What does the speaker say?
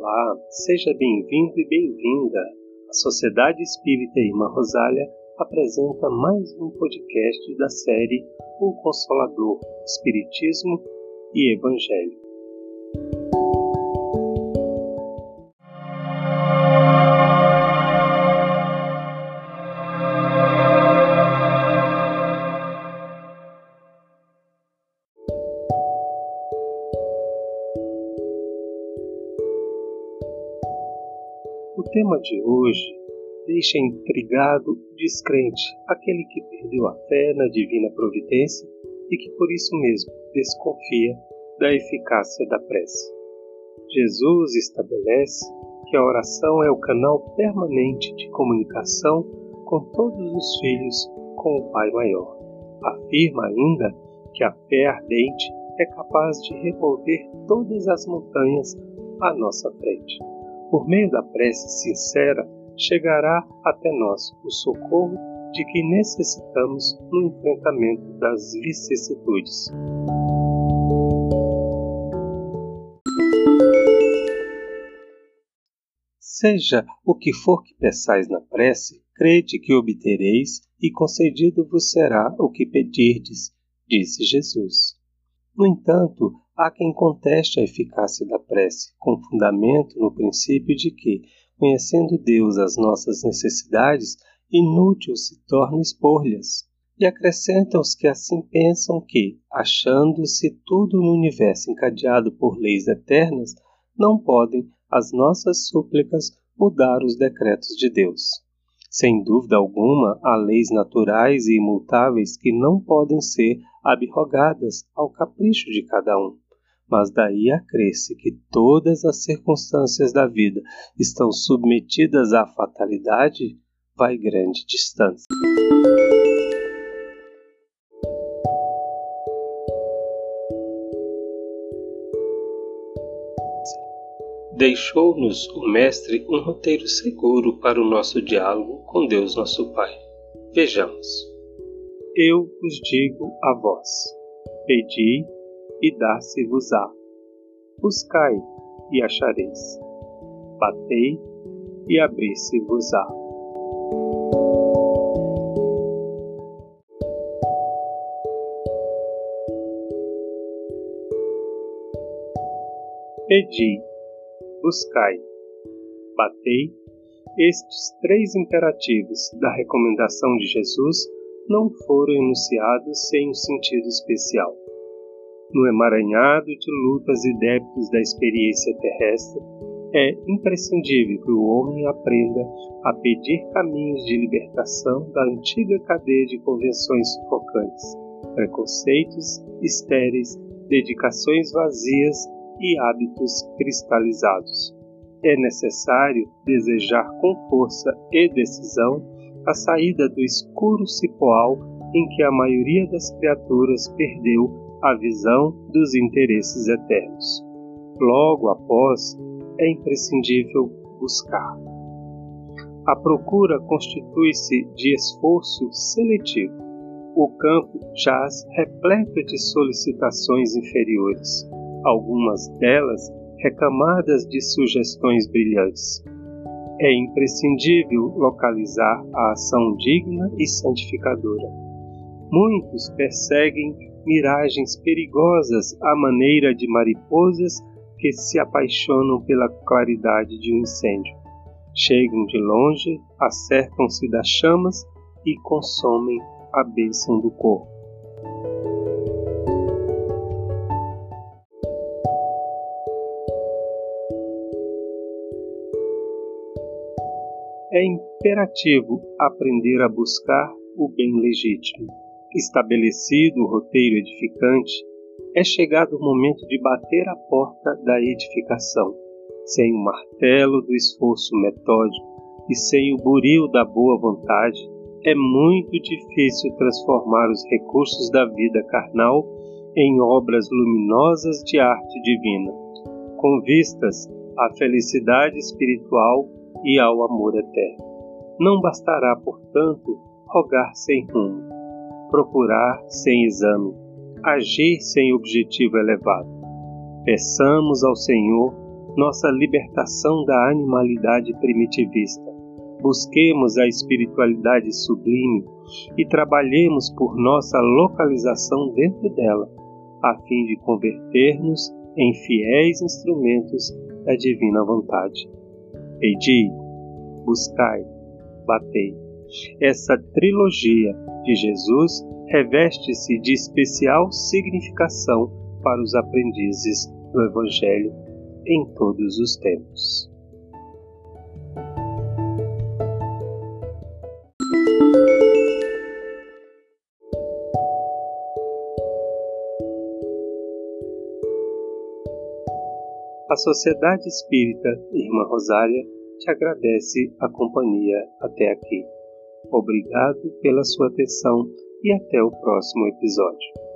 Olá, seja bem-vindo e bem-vinda. A Sociedade Espírita Irmã Rosália apresenta mais um podcast da série O Consolador, Espiritismo e Evangelho. O tema de hoje deixa intrigado o descrente, aquele que perdeu a fé na divina providência e que por isso mesmo desconfia da eficácia da prece. Jesus estabelece que a oração é o canal permanente de comunicação com todos os filhos com o Pai Maior. Afirma ainda que a fé ardente é capaz de remover todas as montanhas à nossa frente. Por meio da prece sincera, chegará até nós o socorro de que necessitamos no enfrentamento das vicissitudes. Seja o que for que peçais na prece, crede que obtereis, e concedido vos será o que pedirdes, disse Jesus. No entanto, há quem conteste a eficácia da prece, com fundamento no princípio de que, conhecendo Deus as nossas necessidades, inútil se torna expor-lhes. E acrescentam os que assim pensam que, achando-se tudo no universo encadeado por leis eternas, não podem as nossas súplicas mudar os decretos de Deus. Sem dúvida alguma, há leis naturais e imutáveis que não podem ser abrogadas ao capricho de cada um. Mas daí a crer-se que todas as circunstâncias da vida estão submetidas à fatalidade, vai grande distância. Deixou-nos o Mestre um roteiro seguro para o nosso diálogo com Deus nosso Pai. Vejamos. Eu vos digo a vós: pedi e dar-se-vos-á. Buscai e achareis. Batei e abrir-se-vos-á. Pedi, buscai, batei, estes três imperativos da recomendação de Jesus não foram enunciados sem um sentido especial. No emaranhado de lutas e débitos da experiência terrestre, é imprescindível que o homem aprenda a pedir caminhos de libertação da antiga cadeia de convenções sufocantes, preconceitos estéreis, dedicações vazias e hábitos cristalizados. É necessário desejar com força e decisão a saída do escuro cipoal em que a maioria das criaturas perdeu a visão dos interesses eternos. Logo após, é imprescindível buscar. A procura constitui-se de esforço seletivo. O campo jaz repleto de solicitações inferiores, algumas delas recamadas de sugestões brilhantes. É imprescindível localizar a ação digna e santificadora. Muitos perseguem miragens perigosas à maneira de mariposas que se apaixonam pela claridade de um incêndio. Chegam de longe, acertam-se das chamas e consomem a bênção do corpo. É imperativo aprender a buscar o bem legítimo estabelecido o roteiro edificante, é chegado o momento de bater a porta da edificação, sem o martelo do esforço metódico e sem o buril da boa vontade, é muito difícil transformar os recursos da vida carnal em obras luminosas de arte divina, com vistas à felicidade espiritual e ao amor eterno. Não bastará, portanto, rogar sem rumo procurar sem exame, agir sem objetivo elevado. Peçamos ao Senhor nossa libertação da animalidade primitivista. Busquemos a espiritualidade sublime e trabalhemos por nossa localização dentro dela, a fim de converter-nos em fiéis instrumentos da divina vontade. Pedi, buscai, batei. Essa trilogia de Jesus reveste-se de especial significação para os aprendizes do Evangelho em todos os tempos. A Sociedade Espírita Irmã Rosária te agradece a companhia até aqui. Obrigado pela sua atenção e até o próximo episódio.